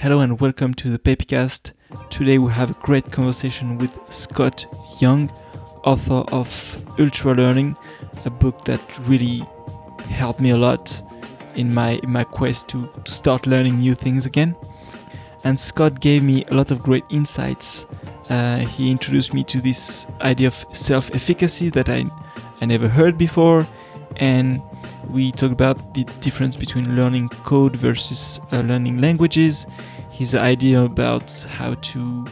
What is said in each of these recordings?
Hello and welcome to the Papycast. Today we have a great conversation with Scott Young, author of Ultralearning, a book that really helped me a lot in my in my quest to, to start learning new things again. And Scott gave me a lot of great insights. Uh, he introduced me to this idea of self-efficacy that I I never heard before, and we talk about the difference between learning code versus uh, learning languages his idea about how to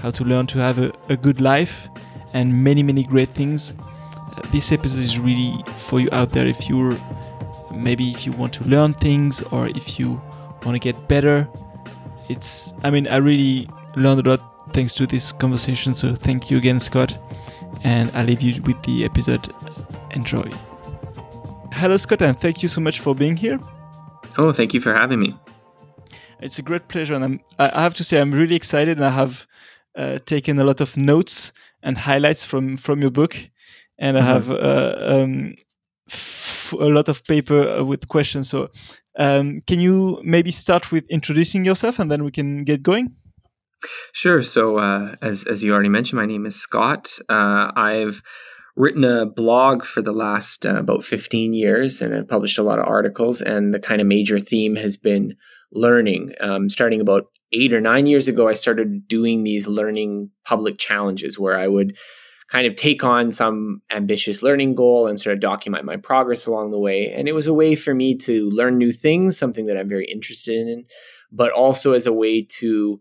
how to learn to have a, a good life and many many great things. Uh, this episode is really for you out there if you're maybe if you want to learn things or if you want to get better. It's i mean i really learned a lot thanks to this conversation so thank you again scott and i leave you with the episode. Enjoy hello scott and thank you so much for being here oh thank you for having me it's a great pleasure, and I'm, I have to say I'm really excited, and I have uh, taken a lot of notes and highlights from from your book, and mm-hmm. I have uh, um, f- a lot of paper uh, with questions. So, um, can you maybe start with introducing yourself, and then we can get going? Sure. So, uh, as as you already mentioned, my name is Scott. Uh, I've written a blog for the last uh, about 15 years and I've published a lot of articles. And the kind of major theme has been learning. Um, starting about eight or nine years ago, I started doing these learning public challenges where I would kind of take on some ambitious learning goal and sort of document my progress along the way. And it was a way for me to learn new things, something that I'm very interested in, but also as a way to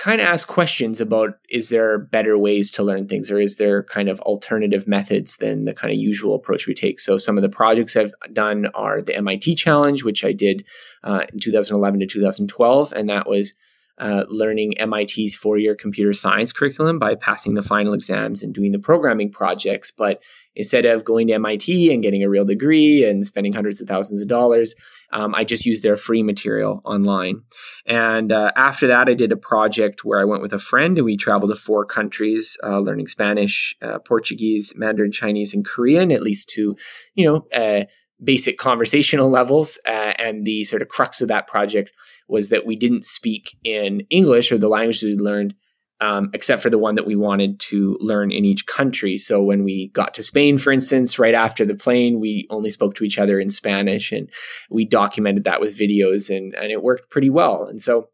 kind of ask questions about is there better ways to learn things or is there kind of alternative methods than the kind of usual approach we take? So some of the projects i've done are the mit challenge which i did uh, in 2011 to 2012 and that was uh, learning MIT's four year computer science curriculum by passing the final exams and doing the programming projects. But instead of going to MIT and getting a real degree and spending hundreds of thousands of dollars, um, I just used their free material online. And uh, after that, I did a project where I went with a friend and we traveled to four countries, uh, learning Spanish, uh, Portuguese, Mandarin, Chinese, and Korean, at least to, you know, uh, basic conversational levels. Uh, and the sort of crux of that project was that we didn't speak in English or the language we learned, um, except for the one that we wanted to learn in each country. So when we got to Spain, for instance, right after the plane, we only spoke to each other in Spanish and we documented that with videos and, and it worked pretty well. And so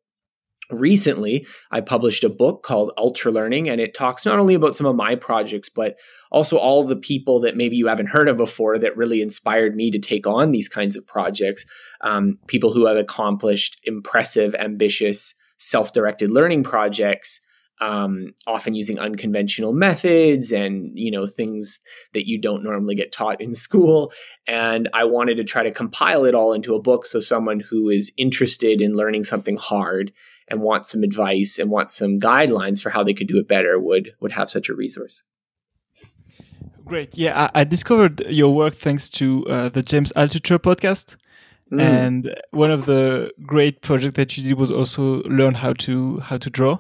recently i published a book called Ultralearning and it talks not only about some of my projects but also all the people that maybe you haven't heard of before that really inspired me to take on these kinds of projects. Um, people who have accomplished impressive ambitious self-directed learning projects um, often using unconventional methods and you know things that you don't normally get taught in school. And i wanted to try to compile it all into a book so someone who is interested in learning something hard and wants some advice and wants some guidelines for how they could do it better would would have such a resource. Great. Yeah i, I discovered your work thanks to uh, the james altucher podcast. Mm. and one of the great projects that you did was also learn how to how to draw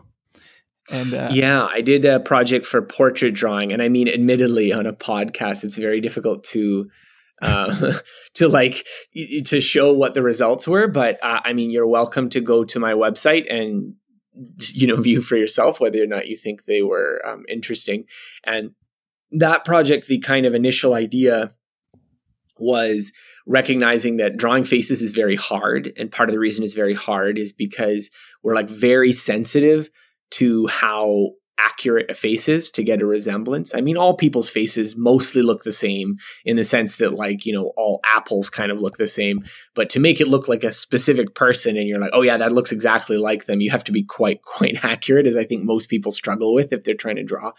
and uh, yeah, I did a project for portrait drawing, and I mean, admittedly, on a podcast, it's very difficult to uh, to like to show what the results were. But uh, I mean, you're welcome to go to my website and you know view for yourself whether or not you think they were um, interesting. And that project, the kind of initial idea was recognizing that drawing faces is very hard and part of the reason it's very hard is because we're like very sensitive to how accurate a face is to get a resemblance. I mean, all people's faces mostly look the same in the sense that, like, you know, all apples kind of look the same. But to make it look like a specific person and you're like, oh, yeah, that looks exactly like them, you have to be quite, quite accurate, as I think most people struggle with if they're trying to draw.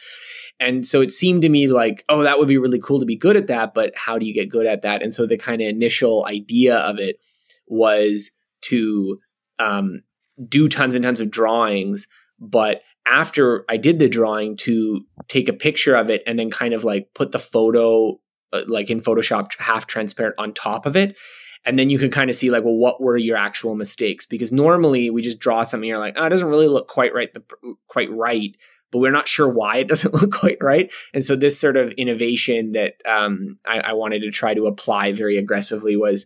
And so it seemed to me like, oh, that would be really cool to be good at that. But how do you get good at that? And so the kind of initial idea of it was to um, do tons and tons of drawings but after I did the drawing to take a picture of it and then kind of like put the photo uh, like in Photoshop half transparent on top of it. And then you can kind of see like, well, what were your actual mistakes? Because normally we just draw something, you're like, oh, it doesn't really look quite right, the, quite right, but we're not sure why it doesn't look quite right. And so this sort of innovation that um, I, I wanted to try to apply very aggressively was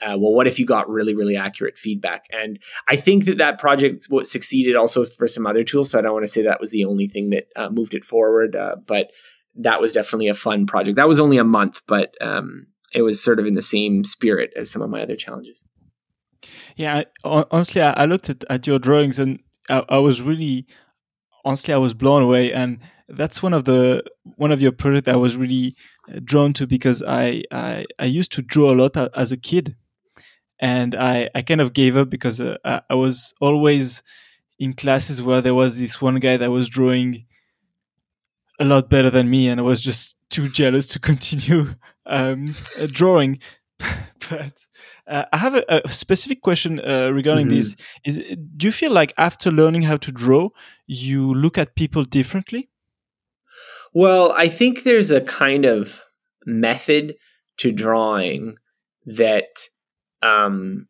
uh, well, what if you got really, really accurate feedback? And I think that that project succeeded also for some other tools. So I don't want to say that was the only thing that uh, moved it forward, uh, but that was definitely a fun project. That was only a month, but um, it was sort of in the same spirit as some of my other challenges. Yeah, honestly, I looked at, at your drawings and I, I was really, honestly, I was blown away. And that's one of the one of your projects I was really uh, drawn to because I, I I used to draw a lot as a kid, and I I kind of gave up because uh, I was always in classes where there was this one guy that was drawing a lot better than me, and I was just too jealous to continue um, uh, drawing. but uh, I have a, a specific question uh, regarding mm-hmm. this. Is do you feel like after learning how to draw, you look at people differently? Well, I think there's a kind of method to drawing that um,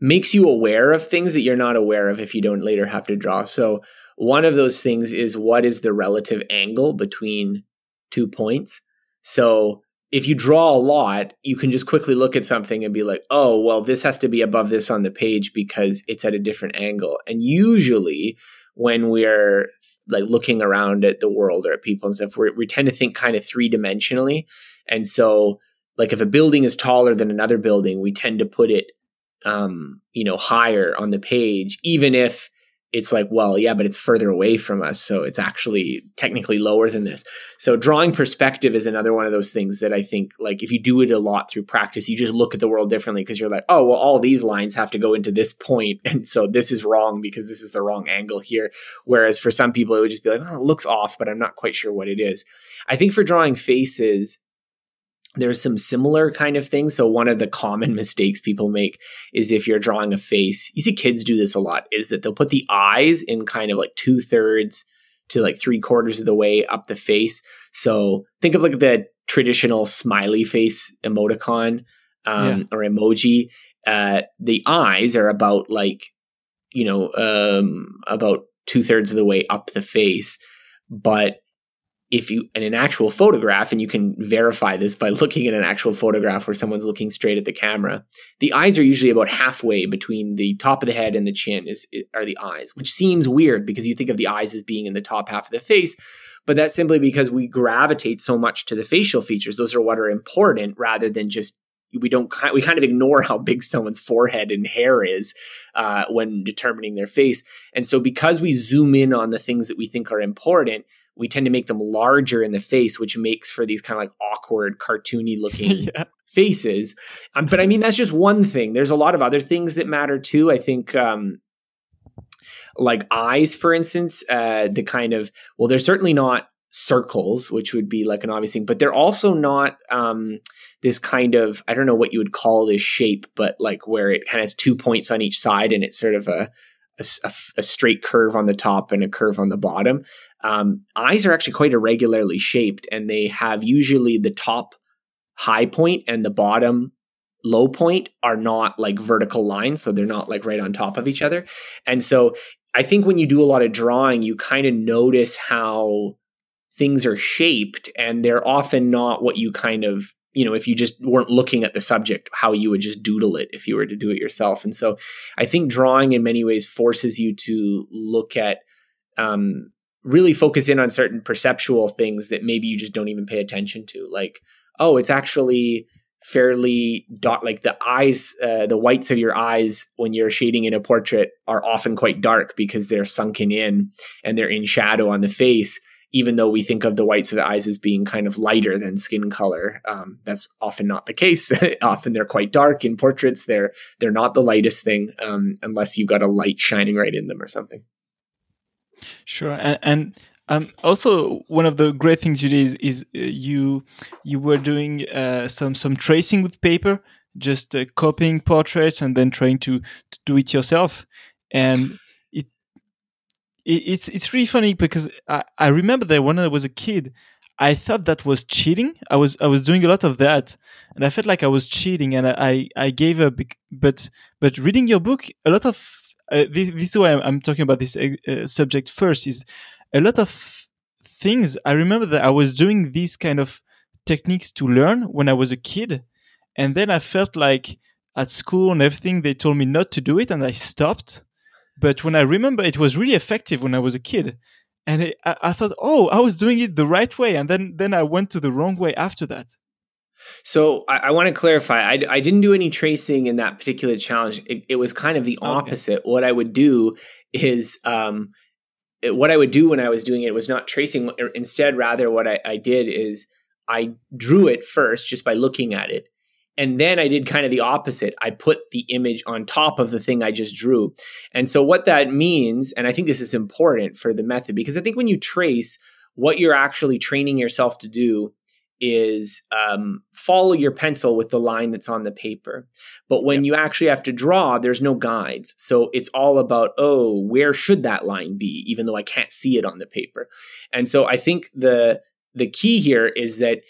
makes you aware of things that you're not aware of if you don't later have to draw. So, one of those things is what is the relative angle between two points? So, if you draw a lot, you can just quickly look at something and be like, oh, well, this has to be above this on the page because it's at a different angle. And usually, when we're like looking around at the world or at people and stuff, we we tend to think kind of three dimensionally. And so, like, if a building is taller than another building, we tend to put it, um, you know, higher on the page, even if it's like, well, yeah, but it's further away from us. So it's actually technically lower than this. So drawing perspective is another one of those things that I think, like, if you do it a lot through practice, you just look at the world differently because you're like, oh, well, all these lines have to go into this point, And so this is wrong because this is the wrong angle here. Whereas for some people, it would just be like, oh, it looks off, but I'm not quite sure what it is. I think for drawing faces, there's some similar kind of things. So one of the common mistakes people make is if you're drawing a face, you see kids do this a lot, is that they'll put the eyes in kind of like two thirds to like three quarters of the way up the face. So think of like the traditional smiley face emoticon um, yeah. or emoji. Uh, the eyes are about like, you know, um, about two thirds of the way up the face. But if you in an actual photograph and you can verify this by looking at an actual photograph where someone's looking straight at the camera the eyes are usually about halfway between the top of the head and the chin is are the eyes which seems weird because you think of the eyes as being in the top half of the face but that's simply because we gravitate so much to the facial features. Those are what are important rather than just we don't we kind of ignore how big someone's forehead and hair is uh, when determining their face. And so because we zoom in on the things that we think are important we tend to make them larger in the face, which makes for these kind of like awkward, cartoony looking yeah. faces. Um, but I mean, that's just one thing. There's a lot of other things that matter too. I think, um, like eyes, for instance, uh, the kind of, well, they're certainly not circles, which would be like an obvious thing, but they're also not um, this kind of, I don't know what you would call this shape, but like where it kind of has two points on each side and it's sort of a, a, a, straight curve on the top and a curve on the bottom. Um, eyes are actually quite irregularly shaped, and they have usually the top high point and the bottom low point are not like vertical lines, so they're not like right on top of each other. And so I think when you do a lot of drawing, you kind of notice how things are shaped, and they're often not what you kind of you know, if you just weren't looking at the subject, how you would just doodle it if you were to do it yourself. And so I think drawing in many ways forces you to look at, um, really focus in on certain perceptual things that maybe you just don't even pay attention to. Like, oh, it's actually fairly dot like the eyes uh, the whites of your eyes when you're shading in a portrait are often quite dark because they're sunken in and they're in shadow on the face even though we think of the whites of the eyes as being kind of lighter than skin color, um, that's often not the case. often they're quite dark in portraits. They're they're not the lightest thing um, unless you've got a light shining right in them or something. Sure, and, and um, also one of the great things you did is, is uh, you you were doing uh, some some tracing with paper, just uh, copying portraits and then trying to, to do it yourself, and it's it's really funny because I, I remember that when I was a kid, I thought that was cheating. I was I was doing a lot of that, and I felt like I was cheating, and I I gave up. But but reading your book, a lot of uh, this, this, is why I'm, I'm, talking about this uh, subject first. Is a lot of things. I remember that I was doing these kind of techniques to learn when I was a kid, and then I felt like at school and everything, they told me not to do it, and I stopped. But when I remember, it was really effective when I was a kid, and it, I, I thought, oh, I was doing it the right way, and then then I went to the wrong way after that. So I, I want to clarify. I, I, didn't do any tracing in that particular challenge. It, it was kind of the opposite. Okay. What I would do is um, it, what I would do when I was doing it was not tracing. Instead, rather, what I, I did is I drew it first just by looking at it. And then I did kind of the opposite. I put the image on top of the thing I just drew. And so, what that means, and I think this is important for the method, because I think when you trace, what you're actually training yourself to do is um, follow your pencil with the line that's on the paper. But when yep. you actually have to draw, there's no guides. So it's all about, oh, where should that line be, even though I can't see it on the paper. And so I think the the key here is that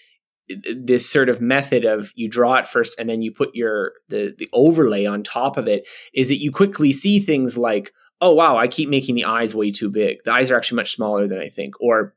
this sort of method of you draw it first and then you put your the the overlay on top of it is that you quickly see things like oh wow i keep making the eyes way too big. The eyes are actually much smaller than i think. Or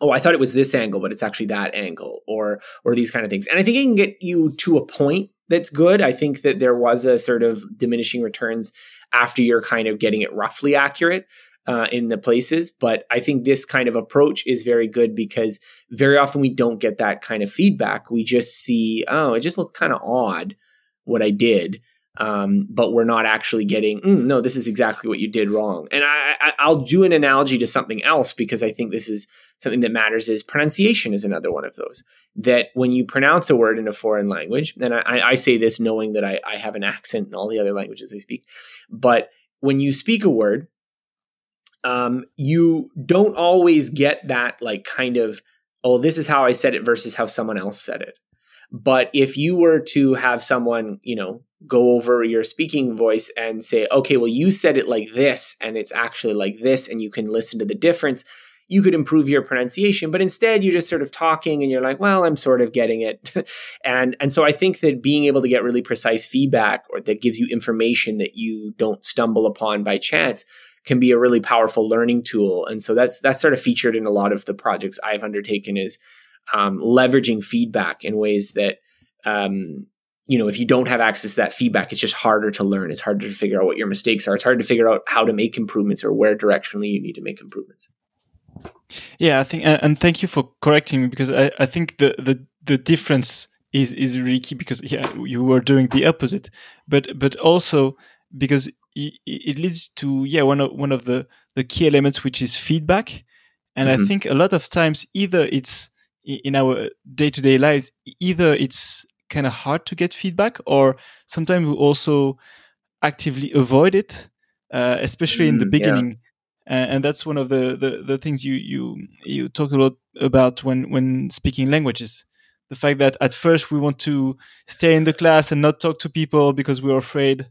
oh i thought it was this angle but it's actually that angle or or these kind of things. And i think it can get you to a point that's good. I think that there was a sort of diminishing returns after you're kind of getting it roughly accurate uh, in the places but i think this kind of approach is very good because very often we don't get that kind of feedback. We just see oh it just looked kind of odd what i did um, but we're not actually getting mm, no this is exactly what you did wrong. And I, I, i'll do an analogy to something else because i think this is something that matters is pronunciation is another one of those. That when you pronounce a word in a foreign language and i, I say this knowing that I, I have an accent in all the other languages i speak but when you speak a word um, you don't always get that like kind of oh this is how i said it versus how someone else said it but if you were to have someone you know go over your speaking voice and say, okay, well, you said it like this, and it's actually like this, and you can listen to the difference, you could improve your pronunciation. But instead, you're just sort of talking and you're like, well, I'm sort of getting it. and, and so I think that being able to get really precise feedback or that gives you information that you don't stumble upon by chance can be a really powerful learning tool. And so that's that's sort of featured in a lot of the projects I've undertaken is um, leveraging feedback in ways that um, you know, if you don't have access to that feedback, it's just harder to learn. It's harder to figure out what your mistakes are. It's hard to figure out how to make improvements or where directionally you need to make improvements. Yeah, I think, and thank you for correcting me because I, I think the, the, the difference is, is really key because yeah, you were doing the opposite, but, but also because it, it leads to, yeah, one of, one of the, the key elements, which is feedback. And mm-hmm. I think a lot of times either it's in our day to day lives, either it's kind of hard to get feedback, or sometimes we also actively avoid it, uh, especially in the mm, beginning. Yeah. Uh, and that's one of the, the, the things you you you talk a lot about when when speaking languages. The fact that at first we want to stay in the class and not talk to people because we're afraid.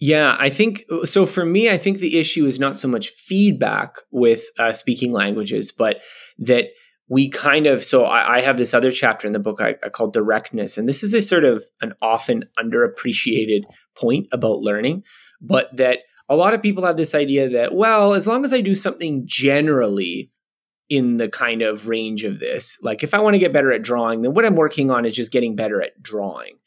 Yeah, I think so. For me, I think the issue is not so much feedback with uh, speaking languages, but that we kind of so I, I, have this other chapter in the book I, I call directness and this is a sort of an often underappreciated point about learning but that a lot of people have this idea that well as long as i do something generally in the kind of range of this like if i want to get better at drawing then what i'm working on is just getting better at drawing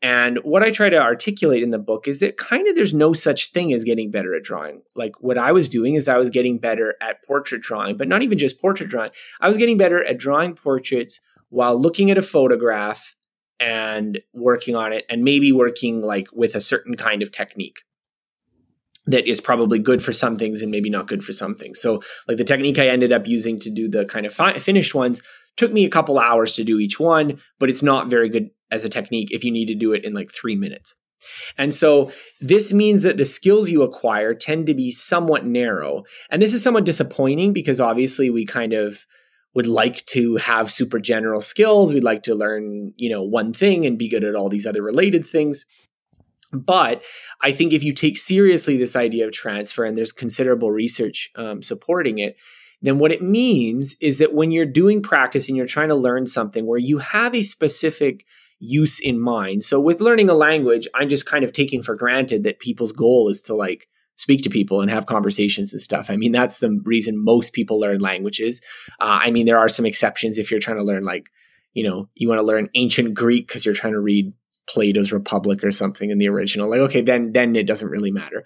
and what I try to articulate in the book is that kind of there's no such thing as getting better at drawing. Like what I was doing is I was getting better at portrait drawing, but not even just portrait drawing. I was getting better at drawing portraits while looking at a photograph and working on it and maybe working like with a certain kind of technique that is probably good for some things and maybe not good for some things. So, like the technique I ended up using to do the kind of fi- finished ones took me a couple hours to do each one, but it's not very good as a technique if you need to do it in like three minutes. And so this means that the skills you acquire tend to be somewhat narrow. And this is somewhat disappointing because obviously we kind of would like to have super general skills. We'd like to learn, you know, one thing and be good at all these other related things. But I think if you take seriously this idea of transfer, and there's considerable research um, supporting it, then what it means is that when you're doing practice and you're trying to learn something where you have a specific use in mind. So with learning a language, I'm just kind of taking for granted that people's goal is to like speak to people and have conversations and stuff. I mean, that's the reason most people learn languages. Uh, I mean, there are some exceptions if you're trying to learn like, you know, you want to learn ancient Greek because you're trying to read Plato's Republic or something in the original. Like, okay, then then it doesn't really matter.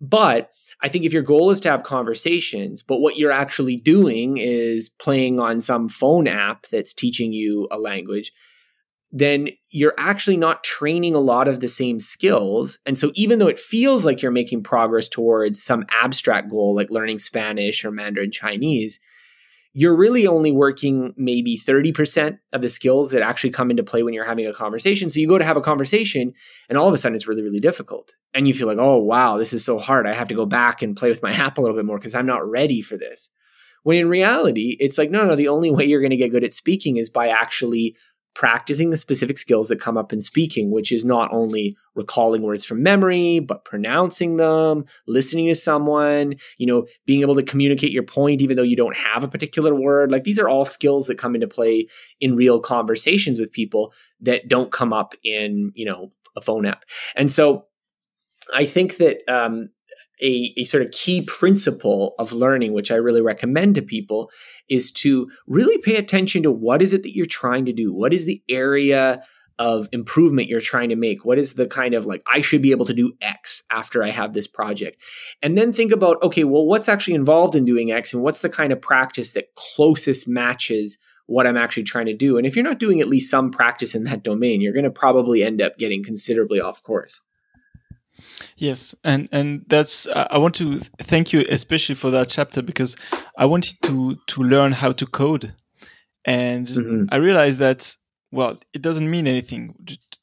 But I think if your goal is to have conversations, but what you're actually doing is playing on some phone app that's teaching you a language, then you're actually not training a lot of the same skills. And so, even though it feels like you're making progress towards some abstract goal like learning Spanish or Mandarin Chinese, you're really only working maybe 30% of the skills that actually come into play when you're having a conversation. So you go to have a conversation and all of a sudden it's really, really difficult. And you feel like, oh, wow, this is so hard. I have to go back and play with my app a little bit more because I'm not ready for this. When in reality, it's like, no, no, the only way you're going to get good at speaking is by actually practicing the specific skills that come up in speaking, which is not only recalling words from memory, but pronouncing them, listening to someone, you know, being able to communicate your point even though you don't have a particular word. Like these are all skills that come into play in real conversations with people that don't come up in, you know, a phone app. And so I think that um, a, a sort of key principle of learning, which I really recommend to people, is to really pay attention to what is it that you're trying to do? What is the area of improvement you're trying to make? What is the kind of like, I should be able to do X after I have this project? And then think about, okay, well, what's actually involved in doing X and what's the kind of practice that closest matches what I'm actually trying to do? And if you're not doing at least some practice in that domain, you're going to probably end up getting considerably off course. Yes, and and that's I want to thank you especially for that chapter because I wanted to to learn how to code, and mm-hmm. I realized that well it doesn't mean anything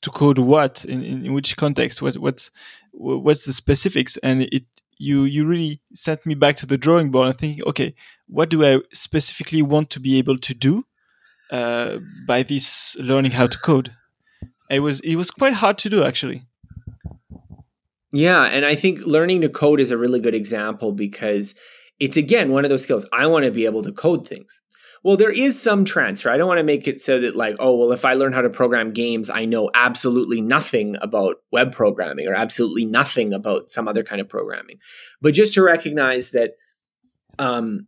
to code what in, in which context what what's what's the specifics? And it you you really sent me back to the drawing board and thinking okay what do I specifically want to be able to do uh, by this learning how to code? It was it was quite hard to do actually yeah, and I think learning to code is a really good example because it's again one of those skills. I want to be able to code things. Well, there is some transfer. I don't want to make it so that like, oh, well, if I learn how to program games, I know absolutely nothing about web programming or absolutely nothing about some other kind of programming. But just to recognize that um,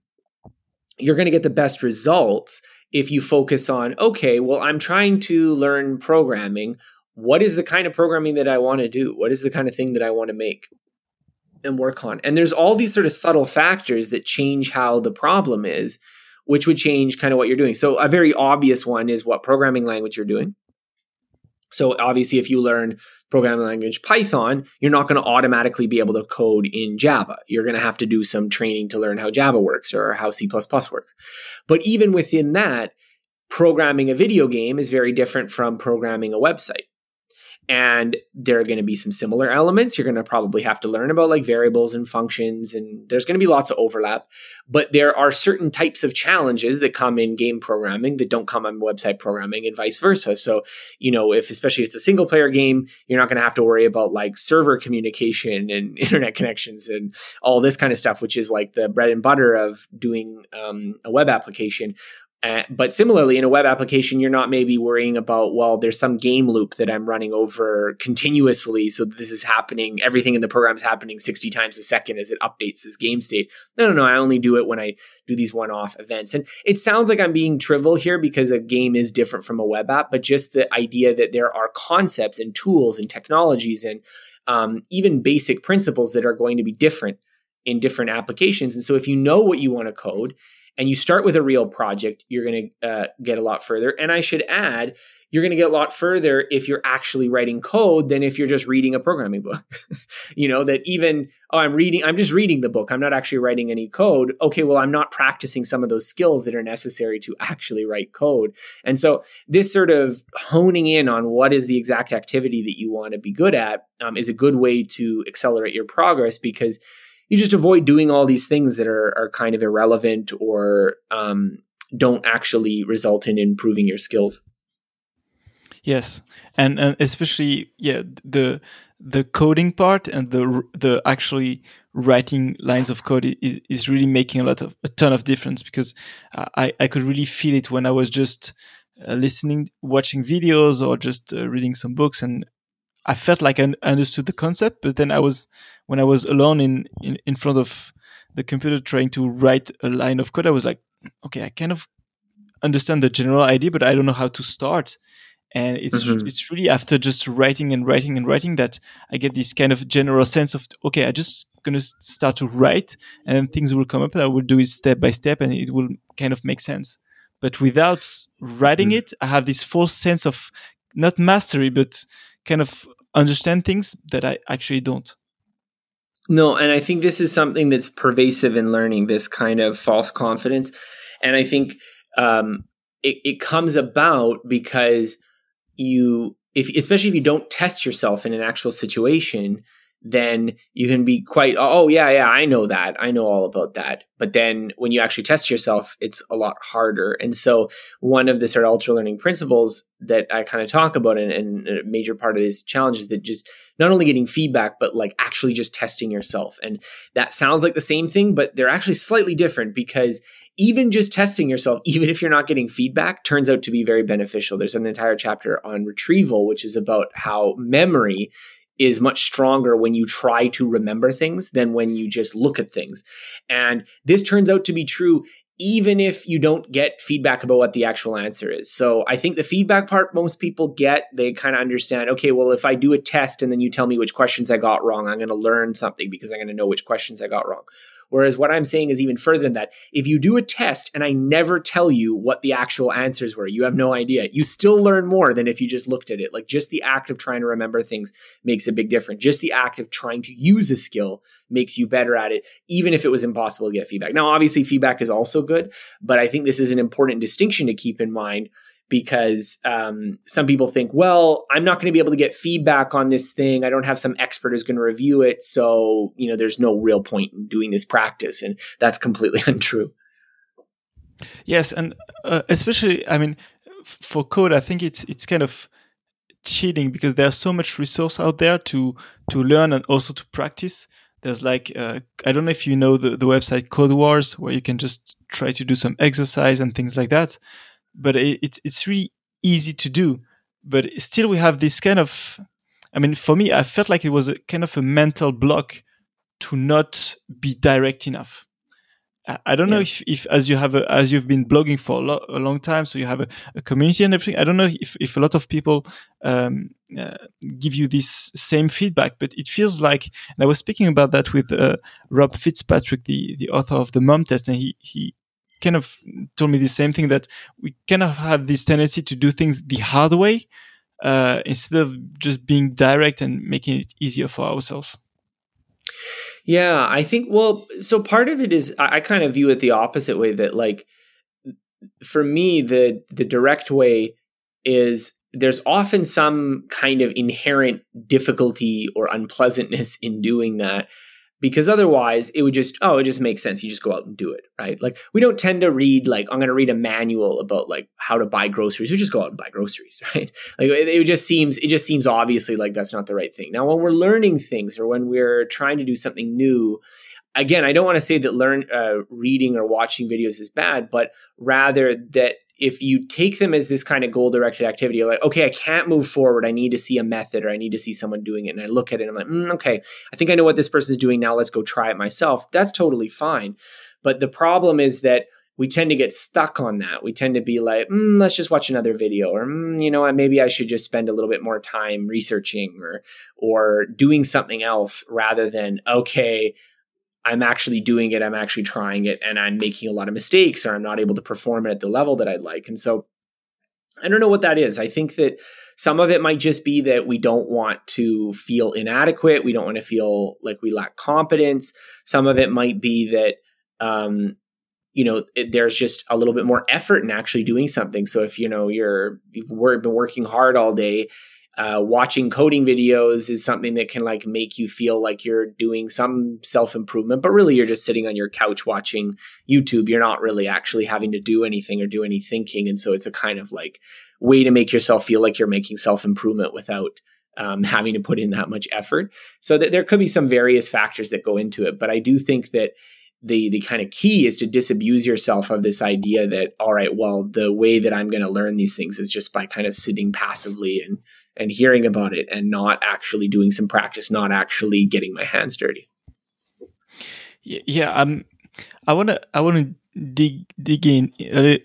you're going to get the best results if you focus on, okay, well, I'm trying to learn programming what is the kind of programming that I want to do? What is the kind of thing that I want to make and work on? And there's all these sort of subtle factors that change how the problem is, which would change kind of what you're doing. So a very obvious one is what programming language you're doing. So obviously if you learn programming language Python, you're not going to automatically be able to code in Java. You're going to have to do some training to learn how Java works or how C++ works. But even within that, programming a video game is very different from programming a website and there are going to be some similar elements. You're going to probably have to learn about like variables and functions and there's going to be lots of overlap. But there are certain types of challenges that come in game programming that don't come in website programming and vice versa. So you know if especially if it's a single player game you're not going to have to worry about like server communication and internet connections and all this kind of stuff which is like the bread and butter of doing um, a web application uh, but similarly, in a web application, you're not maybe worrying about, well, there's some game loop that I'm running over continuously. So this is happening, everything in the program is happening 60 times a second as it updates this game state. No, no, no. I only do it when I do these one off events. And it sounds like I'm being trivial here because a game is different from a web app, but just the idea that there are concepts and tools and technologies and um, even basic principles that are going to be different in different applications. And so if you know what you want to code, and you start with a real project, you're going to uh, get a lot further. And I should add, you're going to get a lot further if you're actually writing code than if you're just reading a programming book. you know, that even, oh, I'm reading, I'm just reading the book. I'm not actually writing any code. Okay, well, I'm not practicing some of those skills that are necessary to actually write code. And so, this sort of honing in on what is the exact activity that you want to be good at um, is a good way to accelerate your progress because you just avoid doing all these things that are, are kind of irrelevant or um, don't actually result in improving your skills. Yes, and, and especially yeah the the coding part and the the actually writing lines of code is, is really making a lot of a ton of difference because I I could really feel it when I was just uh, listening, watching videos, or just uh, reading some books, and I felt like I understood the concept, but then I was when I was alone in, in in front of the computer trying to write a line of code, I was like, okay, I kind of understand the general idea, but I don't know how to start. and it's mm-hmm. it's really after just writing and writing and writing that I get this kind of general sense of okay, I just gonna start to write, and then things will come up, and I will do it step by step, and it will kind of make sense. But without writing mm-hmm. it, I have this false sense of not mastery, but kind of understand things that I actually don't. No, and I think this is something that's pervasive in learning. This kind of false confidence, and I think um, it, it comes about because you if especially if you don't test yourself in an actual situation then you can be quite oh, oh yeah yeah i know that. I know all about that. But then when you actually test yourself it's a lot harder. And so one of the sort of ultra learning principles that i kind of talk about and, and a major part of this challenge is that just not only getting feedback but like actually just testing yourself. And that sounds like the same thing but they're actually slightly different because even just testing yourself even if you're not getting feedback turns out to be very beneficial. There's an entire chapter on retrieval which is about how memory is much stronger when you try to remember things than when you just look at things. And this turns out to be true even if you don't get feedback about what the actual answer is. So I think the feedback part most people get, they kind of understand, okay, well, if I do a test and then you tell me which questions I got wrong, I'm going to learn something because I'm going to know which questions I got wrong. Whereas what I'm saying is even further than that. If you do a test and I never tell you what the actual answers were, you have no idea. You still learn more than if you just looked at it. Like just the act of trying to remember things makes a big difference. Just the act of trying to use a skill makes you better at it, even if it was impossible to get feedback. Now, obviously, feedback is also good, but I think this is an important distinction to keep in mind because um, some people think, well, I'm not going to be able to get feedback on this thing. I don't have some expert who's going to review it. So, you know, there's no real point in doing this practice. And that's completely untrue. Yes. And uh, especially, I mean, for code, I think it's, it's kind of cheating because there's so much resource out there to, to learn and also to practice. There's like, uh, I don't know if you know the, the website Code Wars, where you can just try to do some exercise and things like that but it, it's it's really easy to do. But still, we have this kind of. I mean, for me, I felt like it was a kind of a mental block to not be direct enough. I, don't yeah. know if, if as you have a, as you've been blogging for a, lo- a long time, so you have a, a, community and everything. I don't know if, if a lot of people um, uh, give you this same feedback, but it feels like. And I was speaking about that with uh, Rob Fitzpatrick, the the author of the Mom Test, and he he kind of told me the same thing that we kind of have this tendency to do things the hard way uh, instead of just being direct and making it easier for ourselves. Yeah, I think, well, so part of it is I, I kind of view it the opposite way that, like, for me, the the direct way is there's often some kind of inherent difficulty or unpleasantness in doing that because otherwise it would just oh it just makes sense. You just go out and do it right? Like we don't tend to read like i'm going to read a manual about like how to buy groceries. We just go out and buy groceries right? Like it, it, just seems it just seems obviously like that's not the right thing. Now when we're learning things or when we're trying to do something new again i don't want to say that learn uh, reading or watching videos is bad but rather that if you take them as this kind of goal directed activity, you're like, okay, I can't move forward. I need to see a method or I need to see someone doing it. And I look at it and I'm like, mm, okay, I think I know what this person is doing now. Let's go try it myself. That's totally fine. But the problem is that we tend to get stuck on that. We tend to be like, mm, let's just watch another video, or mm, you know, maybe I should just spend a little bit more time researching or or doing something else rather than okay, I'm actually doing it, I'm actually trying it, and I'm making a lot of mistakes or I'm not able to perform it at the level that I'd like. And so I don't know what that is. I think that some of it might just be that we don't want to feel inadequate. We don't want to feel like we lack competence. Some of it might be that, um, you know, it, there's just a little bit more effort in actually doing something. So if you know you're you've work, been working hard all day uh, watching coding videos is something that can like make you feel like you're doing some self improvement, but really you're just sitting on your couch watching YouTube. You're not really actually having to do anything or do any thinking, and so it's a kind of like way to make yourself feel like you're making self improvement without um, having to put in that much effort. So that there could be some various factors that go into it, but I do think that the the kind of key is to disabuse yourself of this idea that all right well the way that i'm going to learn these things is just by kind of sitting passively and and hearing about it and not actually doing some practice, not actually getting my hands dirty. Yeah, um, I wanna I wanna dig dig in,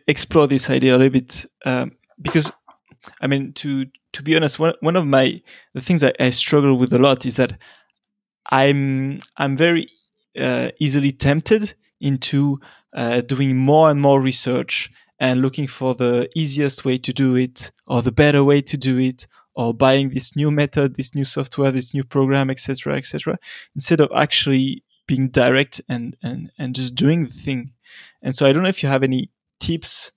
explore this idea a little bit um, because I mean, to to be honest, one one of my the things I, I struggle with a lot is that I'm I'm very uh, easily tempted into uh, doing more and more research and looking for the easiest way to do it or the better way to do it or buying this new method, this new software, this new program, etc., etc., instead of actually being direct and and and just doing the thing. And so I don't know if you have any tips.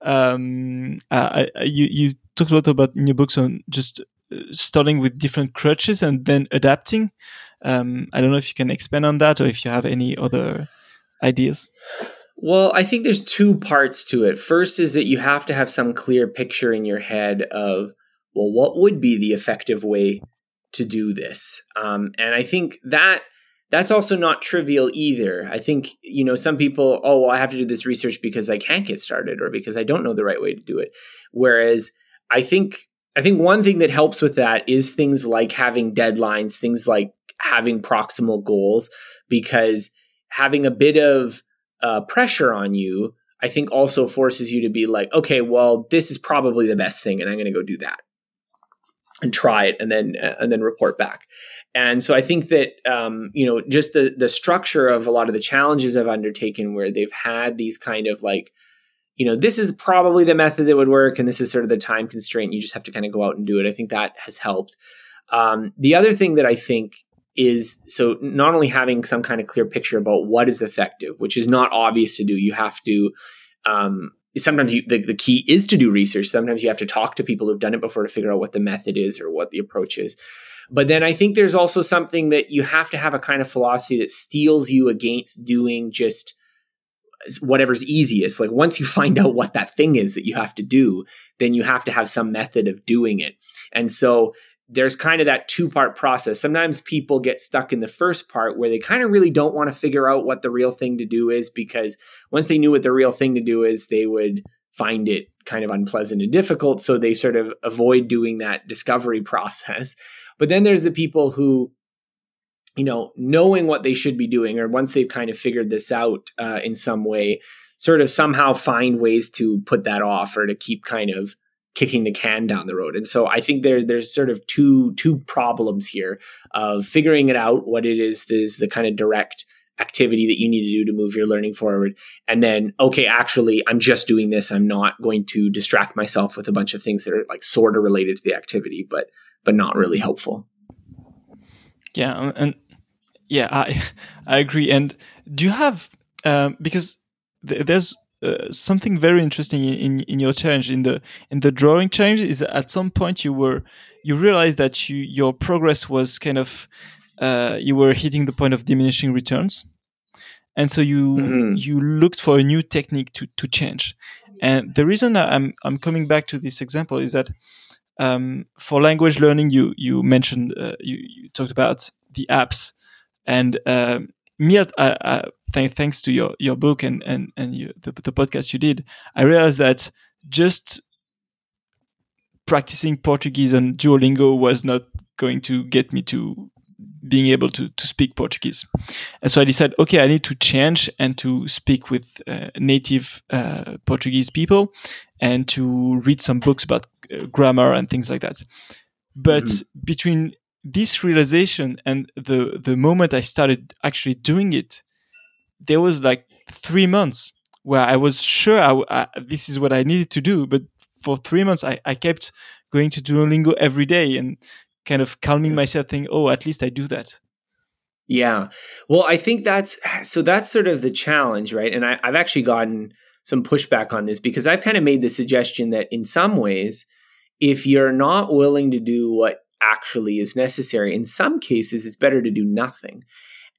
Um, uh, I, you you talked a lot about in your books on just uh, starting with different crutches and then adapting. Um, I don't know if you can expand on that or if you have any other ideas. Well, I think there's two parts to it. First is that you have to have some clear picture in your head of well, what would be the effective way to do this? Um, and I think that that's also not trivial either. I think, you know, some people, oh, well, I have to do this research because I can't get started or because I don't know the right way to do it. Whereas I think I think one thing that helps with that is things like having deadlines, things like having proximal goals, because having a bit of uh, pressure on you, I think also forces you to be like, okay, well, this is probably the best thing, and I'm going to go do that and try it and then uh, and then report back. And so i think that um, you know just the the structure of a lot of the challenges i've undertaken where they've had these kind of like you know this is probably the method that would work and this is sort of the time constraint. You just have to kind of go out and do it. I think that has helped. Um, the other thing that i think is so not only having some kind of clear picture about what is effective which is not obvious to do you have to um, sometimes you, the, the key is to do research. Sometimes you have to talk to people who've done it before to figure out what the method is or what the approach is. But then I think there's also something that you have to have a kind of philosophy that steels you against doing just whatever's easiest. Like once you find out what that thing is that you have to do, then you have to have some method of doing it. And so there's kind of that two part process. Sometimes people get stuck in the first part where they kind of really don't want to figure out what the real thing to do is because once they knew what the real thing to do is, they would find it kind of unpleasant and difficult. So they sort of avoid doing that discovery process. But then there's the people who, you know, knowing what they should be doing, or once they've kind of figured this out uh, in some way, sort of somehow find ways to put that off or to keep kind of kicking the can down the road. And so I think there there's sort of two two problems here of figuring it out what it is is the kind of direct activity that you need to do to move your learning forward. And then okay actually i'm just doing this. I'm not going to distract myself with a bunch of things that are like sort of related to the activity but but not really helpful. Yeah and yeah i i agree. And do you have um, because th- there's uh, something very interesting in, in your challenge in the in the drawing challenge is at some point you were you realized that you your progress was kind of uh, you were hitting the point of diminishing returns and so you mm-hmm. you looked for a new technique to to change and the reason i'm i'm coming back to this example is that um, for language learning you you mentioned uh, you, you talked about the apps and um, me, I, I, th- thanks to your, your book and and and you, the, the podcast you did, I realized that just practicing Portuguese on Duolingo was not going to get me to being able to, to speak Portuguese. And so I decided, okay, I need to change and to speak with uh, native uh, Portuguese people and to read some books about uh, grammar and things like that. But mm-hmm. between this realization and the the moment I started actually doing it, there was like three months where I was sure I, I, this is what I needed to do, but for three months I, I kept going to Duolingo every day and kind of calming myself, thinking, "Oh, at least I do that." Yeah, well, I think that's so. That's sort of the challenge, right? And I, I've actually gotten some pushback on this because I've kind of made the suggestion that in some ways, if you're not willing to do what actually is necessary. In some cases, it's better to do nothing.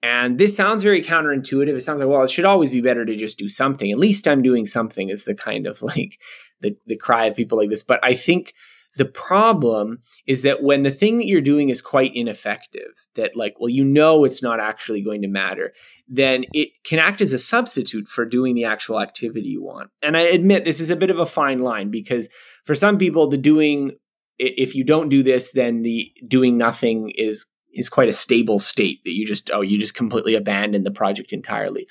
And this sounds very counterintuitive. It sounds like, well, it should always be better to just do something. At least I'm doing something is the kind of like the, the cry of people like this. But I think the problem is that when the thing that you're doing is quite ineffective, that like, well, you know it's not actually going to matter, then it can act as a substitute for doing the actual activity you want. And I admit this is a bit of a fine line because for some people, the doing if you don't do this, then the doing nothing is is quite a stable state that you just oh you just completely abandon the project entirely.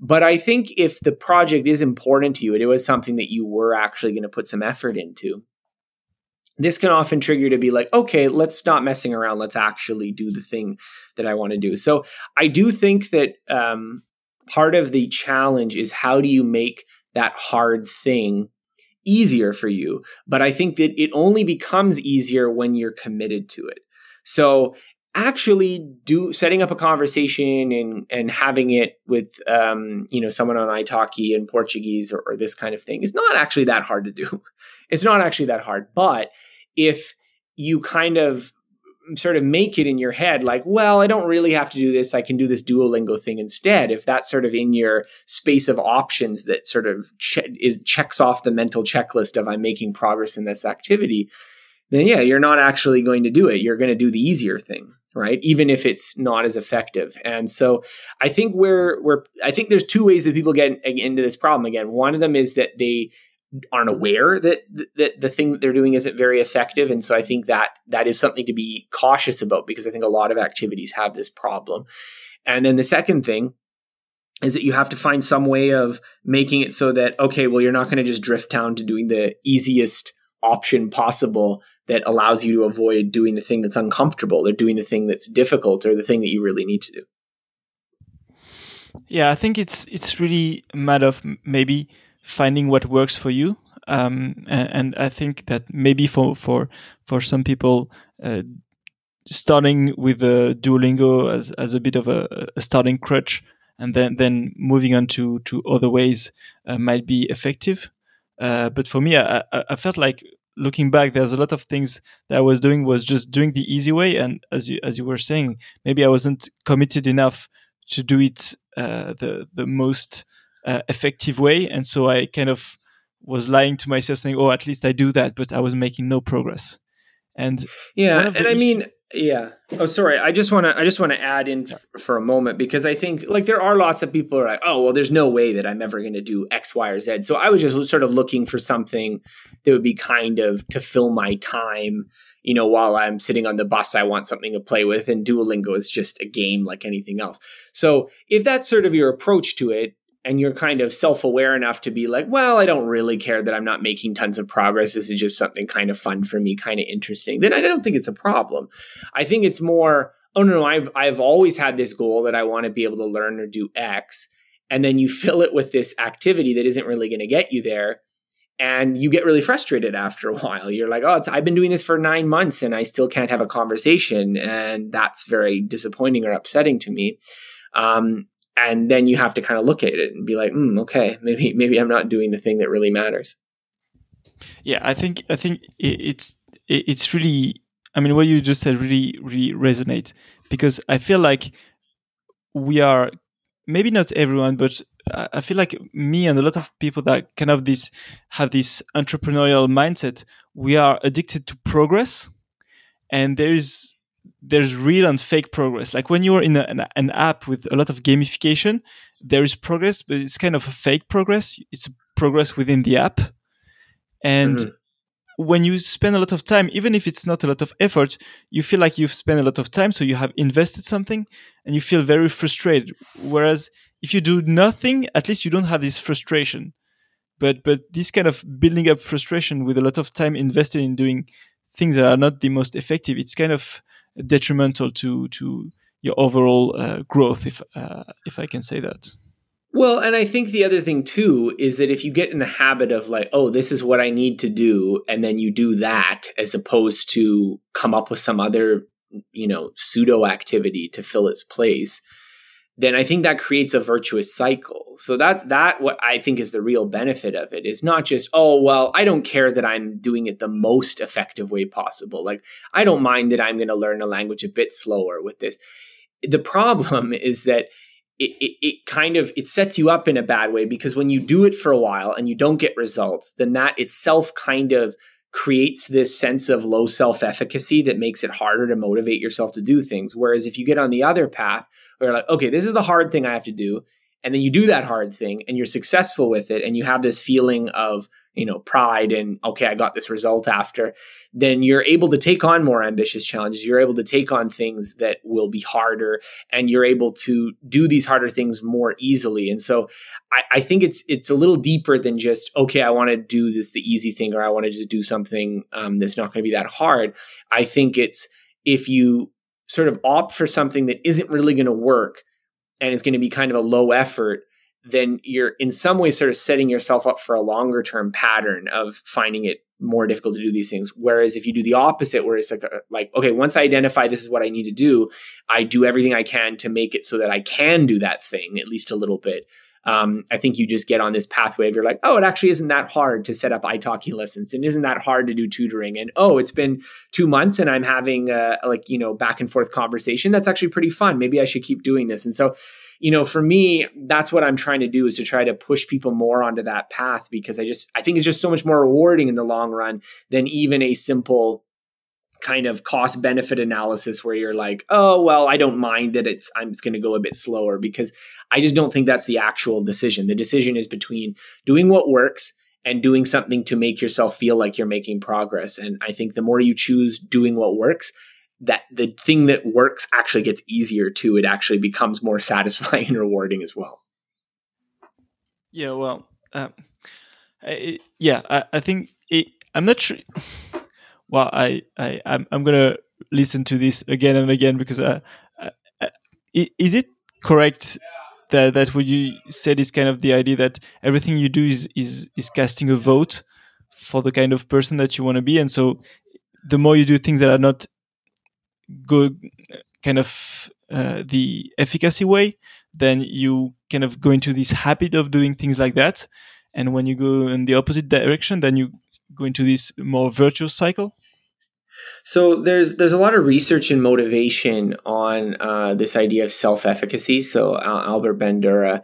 But I think if the project is important to you, it was something that you were actually going to put some effort into, this can often trigger to be like, okay, let's stop messing around. Let's actually do the thing that I want to do. So I do think that um, part of the challenge is how do you make that hard thing easier for you? But I think that it only becomes easier when you're committed to it. So actually do setting up a conversation and and having it with um, you know someone on italki in portuguese or, or, this kind of thing is not actually that hard to do it's not actually that hard but if you kind of sort of make it in your head like well i don't really have to do this. I can do this duolingo thing instead if that's sort of in your space of options that sort of che- is checks off the mental checklist of i'm making progress in this activity then yeah you're not actually going to do it. You're going to do the easier thing right? Even if it's not as effective. And so i think we're we're i think there's two ways that people get into this problem. Again one of them is that they aren't aware that that the thing that they're doing isn't very effective and so i think that that is something to be cautious about because i think a lot of activities have this problem and then the second thing is that you have to find some way of making it so that okay well you're not going to just drift down to doing the easiest option possible that allows you to avoid doing the thing that's uncomfortable or doing the thing that's difficult or the thing that you really need to do. Yeah, I think it's it's really a matter of maybe finding what works for you. Um, and, and, I think that maybe for for for some people, uh, starting with uh, Duolingo as as a bit of a, a, starting crutch, and then then moving on to to other ways uh, might be effective. Uh, but for me, I, I, felt like looking back, there's a lot of things that I was doing was just doing the easy way, and as you as you were saying, maybe I wasn't committed enough to do it uh, the the most uh, effective way, and so I kind of was lying to myself, saying, "Oh, at least I do that," but I was making no progress. And yeah, and I mean, yeah. Oh, sorry. I just want to. I just want to add in f- for a moment because I think like there are lots of people who are like, oh, well, there's no way that I'm ever going to do X, Y, or Z. So I was just sort of looking for something that would be kind of to fill my time. You know, while I'm sitting on the bus, I want something to play with, and Duolingo is just a game like anything else. So if that's sort of your approach to it, and you're kind of self-aware enough to be like, well, I don't really care that I'm not making tons of progress. This is just something kind of fun for me, kind of interesting. Then I don't think it's a problem. I think it's more, oh no, no, I've I've always had this goal that I want to be able to learn or do X, and then you fill it with this activity that isn't really going to get you there. And you get really frustrated after a while. You're like, oh, I've been doing this for nine months and I still can't have a conversation. And that's very disappointing or upsetting to me. Um, and then you have to kind of look at it and be like, mm, okay, maybe maybe I'm not doing the thing that really matters. Yeah, I think I think it's it's really. I mean, what you just said really really resonate because I feel like we are maybe not everyone, but I feel like me and a lot of people that kind of this have this entrepreneurial mindset. We are addicted to progress, and there is there's real and fake progress. Like when you're in a, an, an, app with a lot of gamification, there is progress, but it's kind of a fake progress. It's progress within the app. And mm-hmm. when you spend a lot of time, even if it's not a lot of effort, you feel like you've spent a lot of time. So you have invested something and you feel very frustrated. Whereas if you do nothing, at least you don't have this frustration. But, but this kind of building up frustration with a lot of time invested in doing things that are not the most effective, it's kind of detrimental to to your overall uh, growth, if uh, if I can say that. Well, and I think the other thing too is that if you get in the habit of like, oh, this is what I need to do, and then you do that as opposed to come up with some other, you know, pseudo activity to fill its place, then I think that creates a virtuous cycle. So that's that what I think is the real benefit of it is not just, oh, well, I don't care that I'm doing it the most effective way possible. Like I don't mind that I'm going to learn a language a bit slower with this. The problem is that it, it, it, kind of it sets you up in a bad way because when you do it for a while and you don't get results, then that itself kind of creates this sense of low self-efficacy that makes it harder to motivate yourself to do things. Whereas if you get on the other path where like, okay, this is the hard thing I have to do. And then you do that hard thing and you're successful with it and you have this feeling of you know pride and okay i got this result after then you're able to take on more ambitious challenges. You're able to take on things that will be harder and you're able to do these harder things more easily. And so i, I think it's it's a little deeper than just okay i want to do this the easy thing or i want to just do something um, that's not going to be that hard. I think it's if you sort of opt for something that isn't really going to work and is going to be kind of a low effort then you're in some ways sort of setting yourself up for a longer term pattern of finding it more difficult to do these things. Whereas if you do the opposite, where it's like, uh, like, okay, once I identify this is what I need to do, I do everything I can to make it so that I can do that thing at least a little bit. Um, I think you just get on this pathway of you're like, oh, it actually isn't that hard to set up italki lessons, and isn't that hard to do tutoring, and oh, it's been two months and I'm having a, like you know back and forth conversation. That's actually pretty fun. Maybe I should keep doing this. And so you know, for me, that's what I'm trying to do is to try to push people more onto that path because I just I think it's just so much more rewarding in the long run than even a simple kind of cost benefit analysis where you're like, oh well, I don't mind that it's I'm going to go a bit slower because I just don't think that's the actual decision. The decision is between doing what works and doing something to make yourself feel like you're making progress. And I think the more you choose doing what works, that the thing that works actually gets easier too. It actually becomes more satisfying and rewarding as well. Yeah, well, um, I, yeah, I, I think it, I'm not sure. Well, I, I, I'm, I'm gonna listen to this again and again because uh, uh, uh is it correct that that what you said is kind of the idea that everything you do is is is casting a vote for the kind of person that you want to be, and so the more you do things that are not good, kind of uh, the efficacy way, then you kind of go into this habit of doing things like that. And when you go in the opposite direction, then you go into this more virtuous cycle. So there's there's a lot of research and motivation on uh, this idea of self efficacy. So Albert Bandura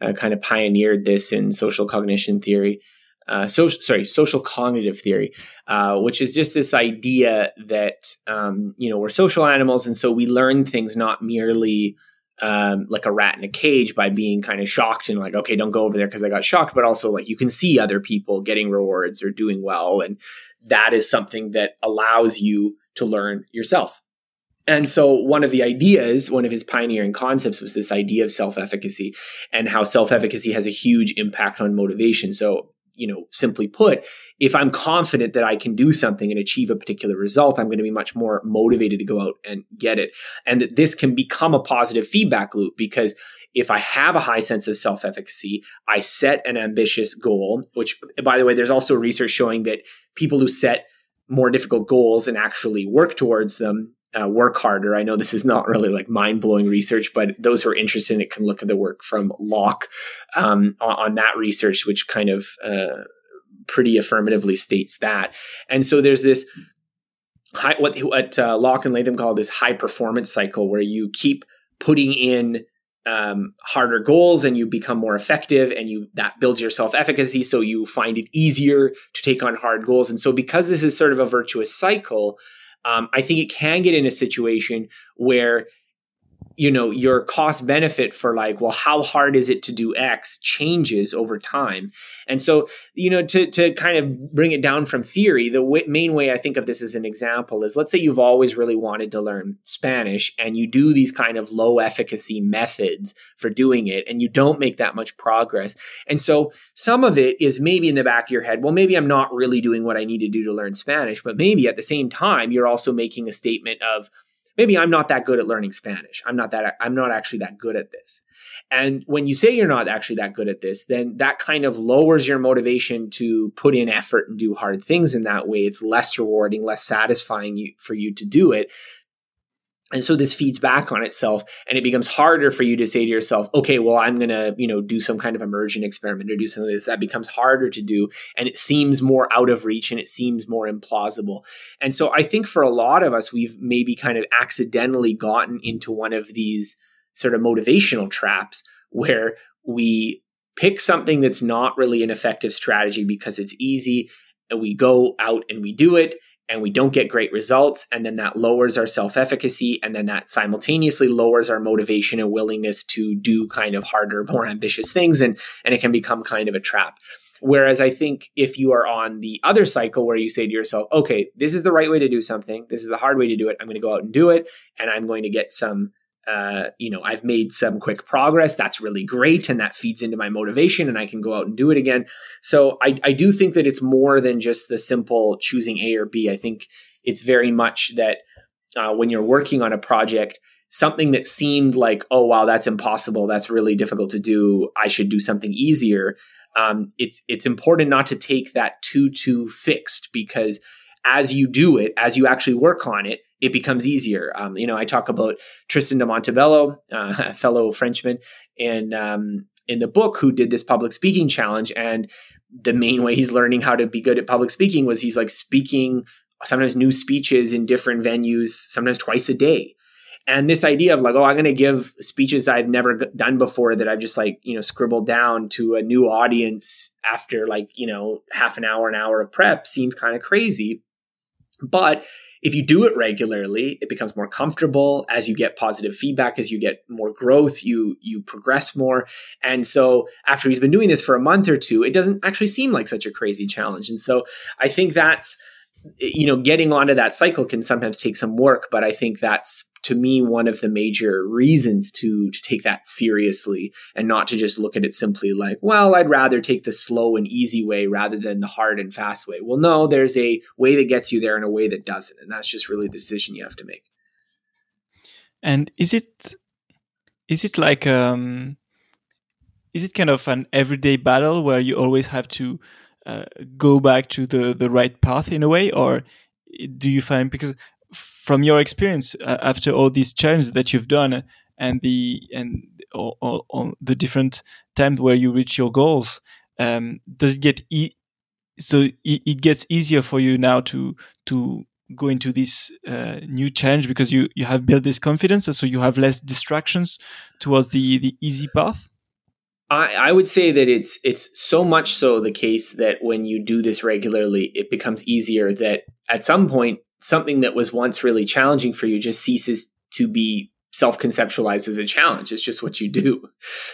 uh, kind of pioneered this in social cognition theory uh, social, sorry, social cognitive theory, uh, which is just this idea that um, you know we're social animals, and so we learn things not merely um, like a rat in a cage by being kind of shocked and like, okay, don't go over there because I got shocked, but also like you can see other people getting rewards or doing well, and that is something that allows you to learn yourself. And so, one of the ideas, one of his pioneering concepts was this idea of self efficacy and how self efficacy has a huge impact on motivation. So, you know, simply put, if I'm confident that I can do something and achieve a particular result, I'm going to be much more motivated to go out and get it. And that this can become a positive feedback loop because if I have a high sense of self efficacy, I set an ambitious goal, which, by the way, there's also research showing that people who set more difficult goals and actually work towards them uh, work harder. I know this is not really like mind blowing research, but those who are interested in it can look at the work from Locke um, on, on, that research, which kind of uh, pretty affirmatively states that. And so there's this high, what what uh, Locke and Latham call this high performance cycle, where you keep putting in um, harder goals and you become more effective and you that builds your self efficacy so you find it easier to take on hard goals and so because this is sort of a virtuous cycle um, I think it can get in a situation where you know your cost benefit for like well how hard is it to do x changes over time. And so you know to to kind of bring it down from theory the w- main way i think of this as an example is let's say you've always really wanted to learn spanish and you do these kind of low efficacy methods for doing it and you don't make that much progress. And so some of it is maybe in the back of your head well maybe i'm not really doing what i need to do to learn spanish but maybe at the same time you're also making a statement of maybe I'm not that good at learning Spanish. I'm not that I'm not actually that good at this. And when you say you're not actually that good at this, then that kind of lowers your motivation to put in effort and do hard things in that way. It's less rewarding, less satisfying for you to do it and so this feeds back on itself and it becomes harder for you to say to yourself okay well i'm going to you know do some kind of immersion experiment or do something like this. That becomes harder to do and it seems more out of reach and it seems more implausible. And so i think for a lot of us we've maybe kind of accidentally gotten into one of these sort of motivational traps where we pick something that's not really an effective strategy because it's easy and we go out and we do it and we don't get great results and then that lowers our self-efficacy and then that simultaneously lowers our motivation and willingness to do kind of harder more ambitious things and and it can become kind of a trap. Whereas i think if you are on the other cycle where you say to yourself okay this is the right way to do something. This is the hard way to do it. I'm going to go out and do it and i'm going to get some uh, you know, I've made some quick progress. That's really great. And that feeds into my motivation and I can go out and do it again. So I, I do think that it's more than just the simple choosing A or B. I think it's very much that uh, when you're working on a project, something that seemed like, oh, wow, that's impossible. That's really difficult to do. I should do something easier. Um, it's, it's important not to take that too, too fixed because as you do it, as you actually work on it, it becomes easier. Um, you know, I talk about Tristan de Montebello, uh, a fellow Frenchman, and um, in the book who did this public speaking challenge. And the main way he's learning how to be good at public speaking was he's like speaking sometimes new speeches in different venues, sometimes twice a day. And this idea of like, oh, I'm going to give speeches I've never done before that I've just like, you know, scribbled down to a new audience after like, you know, half an hour, an hour of prep seems kind of crazy. But if you do it regularly, it becomes more comfortable as you get positive feedback, as you get more growth, you you progress more. And so after he's been doing this for a month or two, it doesn't actually seem like such a crazy challenge. And so I think that's you know, getting onto that cycle can sometimes take some work, but I think that's to me one of the major reasons to to take that seriously and not to just look at it simply like well i'd rather take the slow and easy way rather than the hard and fast way. Well no there's a way that gets you there and a way that doesn't. And that's just really the decision you have to make. And is it is it like um is it kind of an everyday battle where you always have to uh, go back to the the right path in a way? Or do you find because from your experience uh, after all these challenges that you've done and the and all the different times where you reach your goals um, does it get e so it, it, gets easier for you now to to go into this uh, new challenge because you you have built this confidence so you have less distractions towards the the easy path I, I would say that it's it's so much so the case that when you do this regularly, it becomes easier. That at some point something that was once really challenging for you just ceases to be self-conceptualized as a challenge. It's just what you do.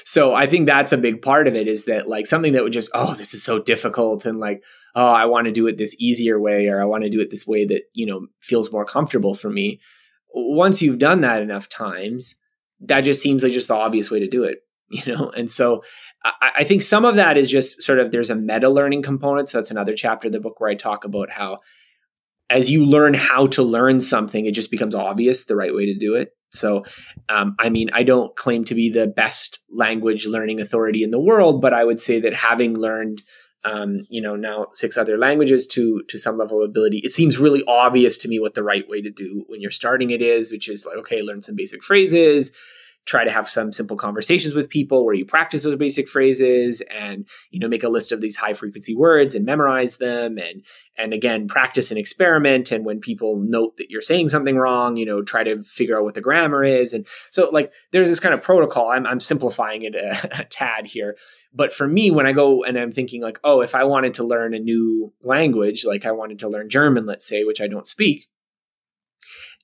So i think that's a big part of it is that like something that would just oh this is so difficult and like oh i want to do it this easier way or i want to do it this way that you know feels more comfortable for me. Once you've done that enough times that just seems like just the obvious way to do it you know? And so I, I think some of that is just sort of there's a meta learning component. So that's another chapter of the book where i talk about how as you learn how to learn something, it just becomes obvious the right way to do it. So, um, I mean, I don't claim to be the best language learning authority in the world, but I would say that having learned, um, you know, now six other languages to to some level of ability, it seems really obvious to me what the right way to do when you're starting it is, which is like, okay, learn some basic phrases, try to have some simple conversations with people where you practice those basic phrases and you know make a list of these high frequency words and memorize them and and again practice and experiment. And when people note that you're saying something wrong you know try to figure out what the grammar is. And so like there's this kind of protocol. I'm, I'm simplifying it a, a tad here. But for me when i go and i'm thinking like oh if i wanted to learn a new language like i wanted to learn german let's say which i don't speak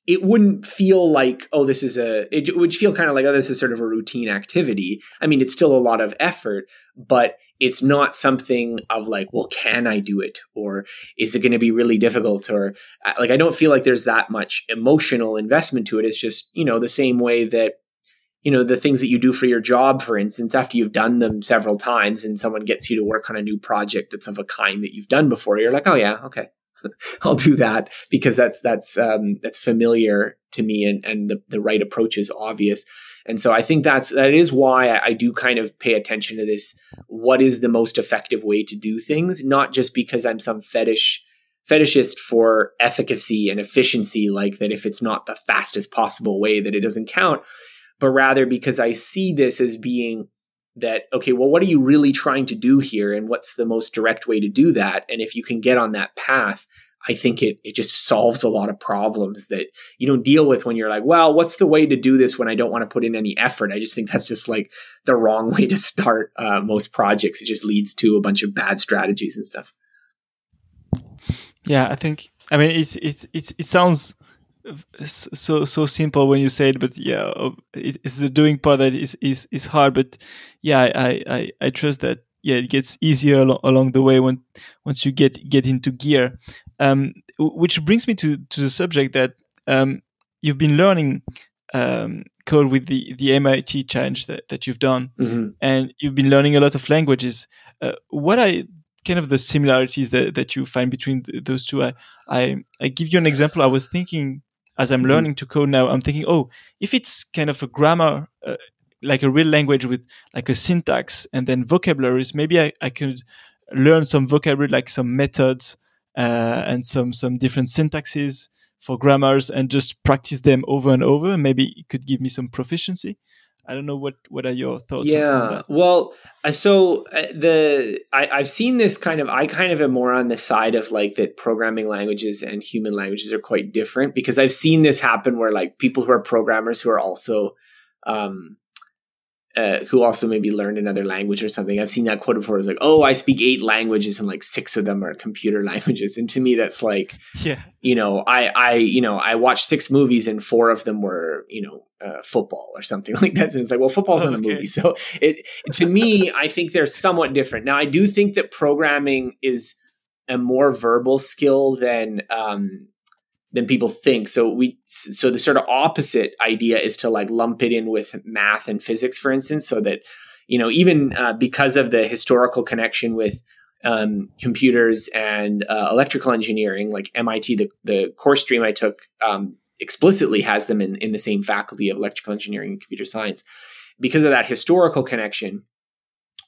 it wouldn't feel like oh this is a it would feel kind of like oh this is sort of a routine activity. I mean it's still a lot of effort but it's not something of like well can i do it? Or is it going to be really difficult? Or uh, like i don't feel like there's that much emotional investment to it. It's just you know the same way that you know the things that you do for your job for instance after you've done them several times and someone gets you to work on a new project that's of a kind that you've done before you're like oh yeah okay I'll do that because that's that's um, that's familiar to me and and the, the right approach is obvious. And so I think that's that is why I, I do kind of pay attention to this. What is the most effective way to do things? Not just because I'm some fetish fetishist for efficacy and efficiency, like that if it's not the fastest possible way that it doesn't count, but rather because I see this as being that okay well what are you really trying to do here and what's the most direct way to do that? And if you can get on that path i think it it just solves a lot of problems that you don't deal with when you're like well what's the way to do this when i don't want to put in any effort? I just think that's just like the wrong way to start uh, most projects. It just leads to a bunch of bad strategies and stuff. Yeah i think I mean, it's it's it's it sounds so so simple when you say it, but yeah, it's the doing part that is is is hard. But yeah, I I I trust that yeah, it gets easier al- along the way when once you get get into gear. Um, which brings me to to the subject that um, you've been learning um, code with the the MIT challenge that, that you've done, mm-hmm. and you've been learning a lot of languages. Uh, what are kind of the similarities that, that you find between th- those two? I, I I give you an example. I was thinking as I'm mm-hmm. learning to code now, I'm thinking, oh, if it's kind of a grammar, uh, like a real language with like a syntax and then vocabularies, maybe I, I could learn some vocabulary, like some methods uh, and some some different syntaxes for grammars, and just practice them over and over. Maybe it could give me some proficiency. I don't know what what are your thoughts. Yeah, well, uh, so uh, the I, I've seen this kind of. I kind of am more on the side of like that programming languages and human languages are quite different because I've seen this happen where like people who are programmers who are also um, uh, who also maybe learned another language or something. I've seen that quote before. It's like, oh, I speak eight languages and like six of them are computer languages. And to me, that's like, yeah, you know, I, I, you know, I watched six movies and four of them were, you know, uh, football or something like that. And it's like, well, football's oh, not okay. a movie. So it, to me, I think they're somewhat different. Now, I do think that programming is a more verbal skill than, um, than people think. So we so the sort of opposite idea is to like lump it in with math and physics, for instance, so that you know even uh, because of the historical connection with um, computers and uh, electrical engineering, like MIT, the the course stream I took um, explicitly has them in in the same faculty of electrical engineering and computer science. Because of that historical connection,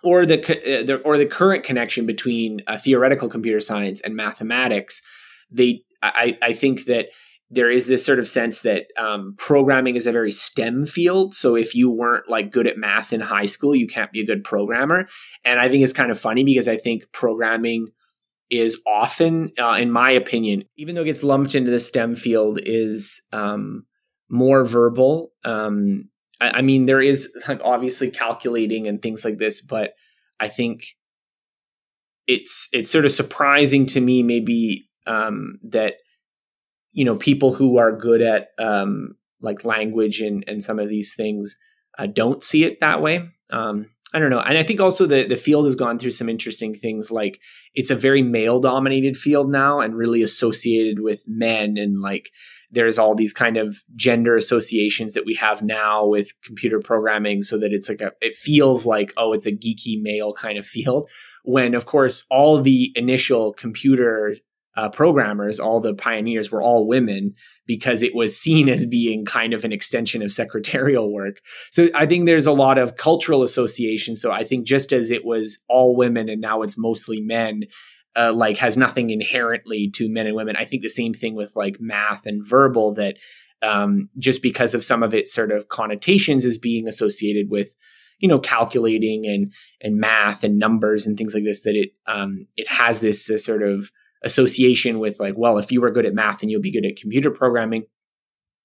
or the, uh, the or the current connection between uh, theoretical computer science and mathematics, they I, I think that there is this sort of sense that um, programming is a very STEM field. So if you weren't like good at math in high school, you can't be a good programmer. And I think it's kind of funny because I think programming is often, uh, in my opinion, even though it gets lumped into the STEM field, is um, more verbal. Um, I, I mean, there is obviously calculating and things like this, but I think it's it's sort of surprising to me maybe um, that you know people who are good at um, like language and and some of these things uh, don't see it that way. Um, I don't know, and I think also the the field has gone through some interesting things. Like it's a very male dominated field now, and really associated with men, and like there's all these kind of gender associations that we have now with computer programming, so that it's like a it feels like oh, it's a geeky male kind of field. When of course all the initial computer uh, programmers, all the pioneers were all women because it was seen as being kind of an extension of secretarial work. So I think there's a lot of cultural association. So I think just as it was all women and now it's mostly men, uh, like has nothing inherently to men and women. I think the same thing with like math and verbal that um, just because of some of its sort of connotations as being associated with you know calculating and and math and numbers and things like this that it um, it has this uh, sort of association with like, well, if you were good at math, then you'll be good at computer programming.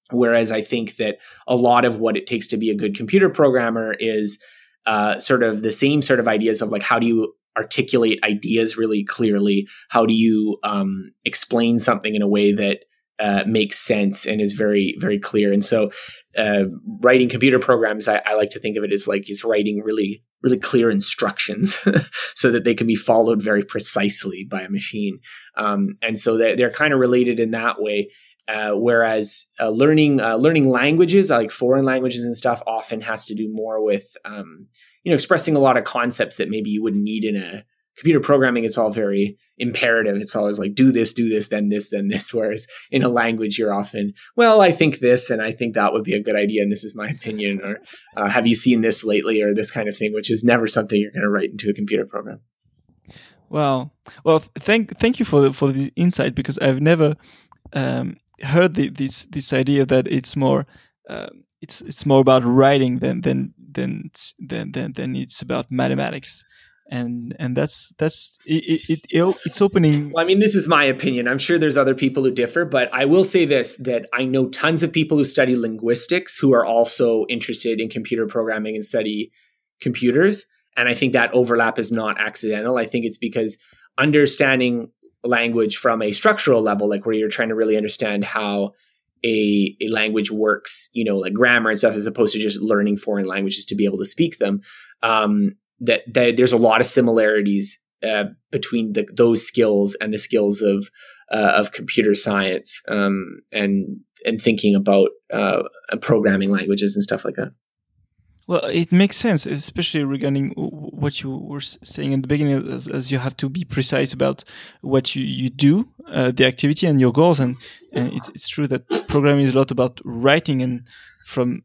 Whereas I think that a lot of what it takes to be a good computer programmer is uh, sort of the same sort of ideas of like, how do you articulate ideas really clearly? How do you um, explain something in a way that uh, makes sense and is very, very clear? And so, uh, writing computer programs, I, I, like to think of it as like is writing really really clear instructions so that they can be followed very precisely by a machine. Um, and so they're, they're kind of related in that way. Uh, whereas uh, learning uh, learning languages like foreign languages and stuff often has to do more with um, you know expressing a lot of concepts that maybe you wouldn't need in a computer programming, it's all very imperative. It's always like, do this, do this, then this, then this. Whereas in a language, you're often, well, I think this, and I think that would be a good idea, and this is my opinion, or uh, have you seen this lately, or this kind of thing, which is never something you're going to write into a computer program. Well, well, thank thank you for the, for the insight because I've never um, heard the, this this idea that it's more uh, it's it's more about writing than than than than than, than it's about mathematics and and that's that's it, it, it, it's opening well i mean this is my opinion i'm sure there's other people who differ but i will say this that i know tons of people who study linguistics who are also interested in computer programming and study computers and i think that overlap is not accidental i think it's because understanding language from a structural level, like where you're trying to really understand how a, a language works, you know, like grammar and stuff, as opposed to just learning foreign languages to be able to speak them. Um, that, that there's a lot of similarities uh, between the, those skills and the skills of uh, of computer science um, and and thinking about uh, programming languages and stuff like that. Well, it makes sense, especially regarding what you were saying in the beginning, as, as you have to be precise about what you, you do, uh, the activity and your goals. And, and it's, it's true that programming is a lot about writing. And from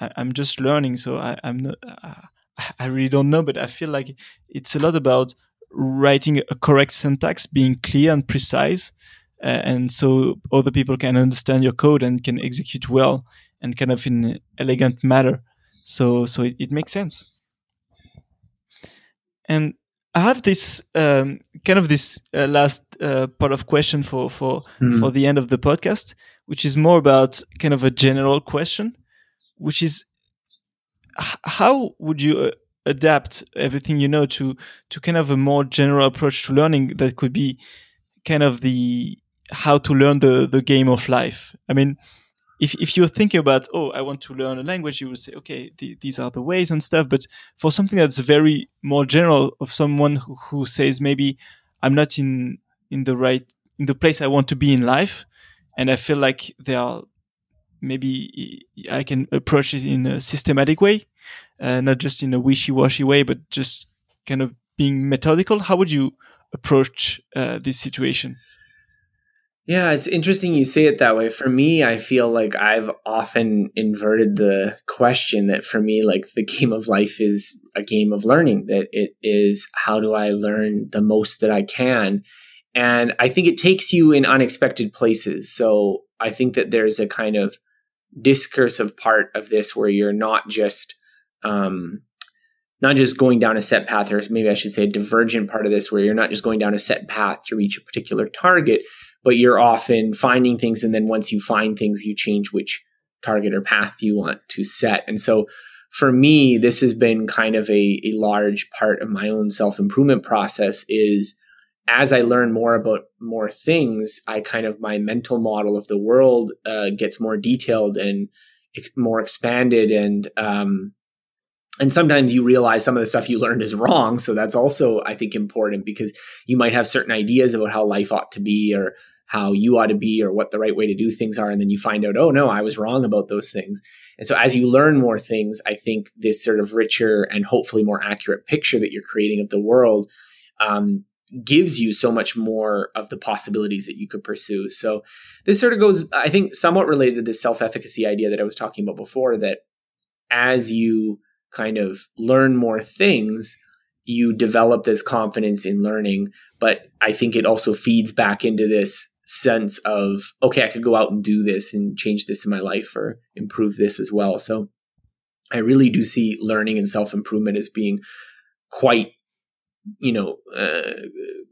I, am just learning, so I, I'm not, uh, I really don't know, but I feel like it's a lot about writing a correct syntax, being clear and precise, uh, and so other people can understand your code and can execute well and kind of in an elegant manner. So so it, it makes sense. And I have this um, kind of this uh, last uh, part of question for for mm. for the end of the podcast, which is more about kind of a general question, which is how would you uh, adapt everything you know to to kind of a more general approach to learning that could be kind of the how to learn the the game of life? I mean if if you're thinking about oh i want to learn a language you would say okay th- these are the ways and stuff but for something that's very more general of someone who, who says maybe i'm not in in the right in the place i want to be in life and i feel like there are maybe i can approach it in a systematic way uh, not just in a wishy-washy way, but just kind of being methodical? How would you approach uh, this situation? Yeah, it's interesting you say it that way. For me, I feel like I've often inverted the question that for me, like the game of life is a game of learning, that it is how do I learn the most that I can? And I think it takes you in unexpected places. So I think that there's a kind of discursive part of this where you're not just um, not just going down a set path, or maybe I should say a divergent part of this, where you're not just going down a set path to reach a particular target, but you're often finding things. And then once you find things, you change which target or path you want to set. And so for me, this has been kind of a, a large part of my own self improvement process is as I learn more about more things, I kind of my mental model of the world uh, gets more detailed and ex- more expanded and um, and sometimes you realize some of the stuff you learned is wrong. So that's also i think important because you might have certain ideas about how life ought to be or how you ought to be or what the right way to do things are. And then you find out oh no i was wrong about those things. And so as you learn more things i think this sort of richer and hopefully more accurate picture that you're creating of the world um, gives you so much more of the possibilities that you could pursue so this sort of goes i think somewhat related to this self-efficacy idea that i was talking about before that as you kind of learn more things, you develop this confidence in learning. But I think it also feeds back into this sense of, okay, I could go out and do this and change this in my life or improve this as well. So I really do see learning and self improvement as being quite you know, uh,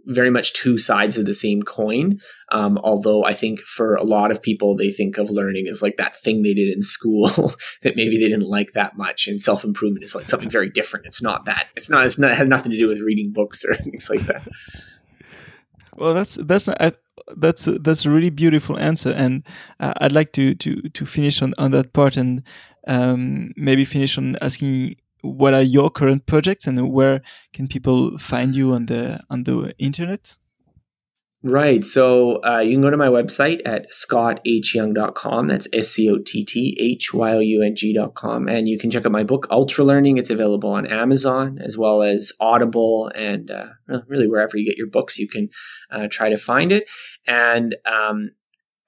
very much two sides of the same coin. Um, although I think for a lot of people, they think of learning as like that thing they did in school that maybe they didn't like that much, and self improvement is like something very different. It's not that. It's not. It's not. It has nothing to do with reading books or things like that. Well, that's that's that's that's a really beautiful answer, and uh, I'd like to to to finish on on that part and um, maybe finish on asking what are your current projects and where can people find you on the on the internet? Right. So uh, you can go to my website at scotthyoung.com. That's S C O T T H Y O U N G.com. And you can check out my book, Ultralearning. It's available on Amazon as well as Audible and uh, really wherever you get your books, you can uh, try to find it. And um,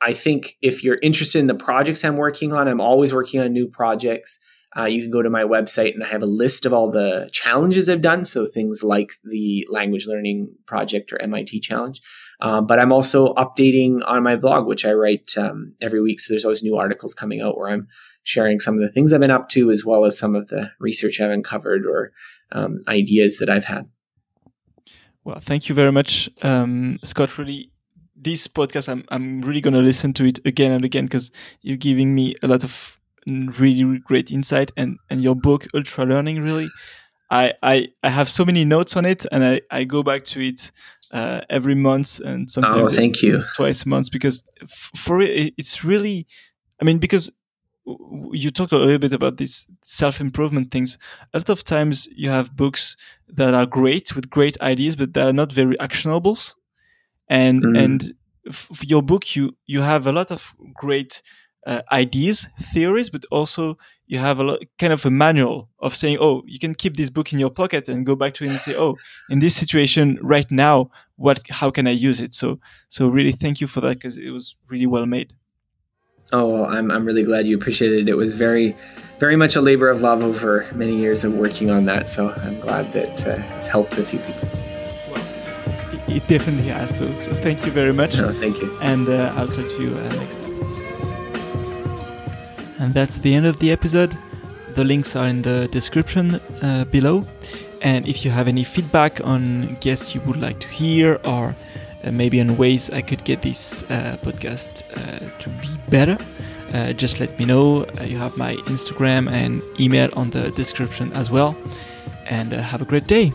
I think if you're interested in the projects I'm working on, I'm always working on new projects. Uh, you can go to my website and I have a list of all the challenges I've done. So things like the language learning project or MIT challenge. Um, but I'm also updating on my blog, which I write um, every week. So there's always new articles coming out where I'm sharing some of the things I've been up to, as well as some of the research I've uncovered or um, ideas that I've had. Well, thank you very much, um, Scott. Really, this podcast, I'm I'm really going to listen to it again and again because you're giving me a lot of really great insight and and your book Ultralearning really I, I, I have so many notes on it and I, I go back to it uh, every month and sometimes oh, thank you. twice a month because f- for it, it's really, I mean, because you talked a little bit about these self improvement things. A lot of times you have books that are great with great ideas, but that are not very actionables. And mm. and your book, you you have a lot of great uh, ideas, theories, but also you have a lot, kind of a manual of saying, oh, you can keep this book in your pocket and go back to it and say, oh, in this situation right now, what, how can I use it? So, so really, thank you for that because it was really well made. Oh, well, I'm, I'm really glad you appreciated it. It was very, very much a labor of love over many years of working on that. So I'm glad that uh, it's helped a few people. Well, it, it definitely has. So, so thank you very much. No, thank you. And uh, I'll talk to you uh, next time. And that's the end of the episode. The links are in the description uh, below. And if you have any feedback on guests you would like to hear or uh, maybe on ways I could get this uh, podcast uh, to be better, just let me know. you have my Instagram and email on the description as well. And have a great day.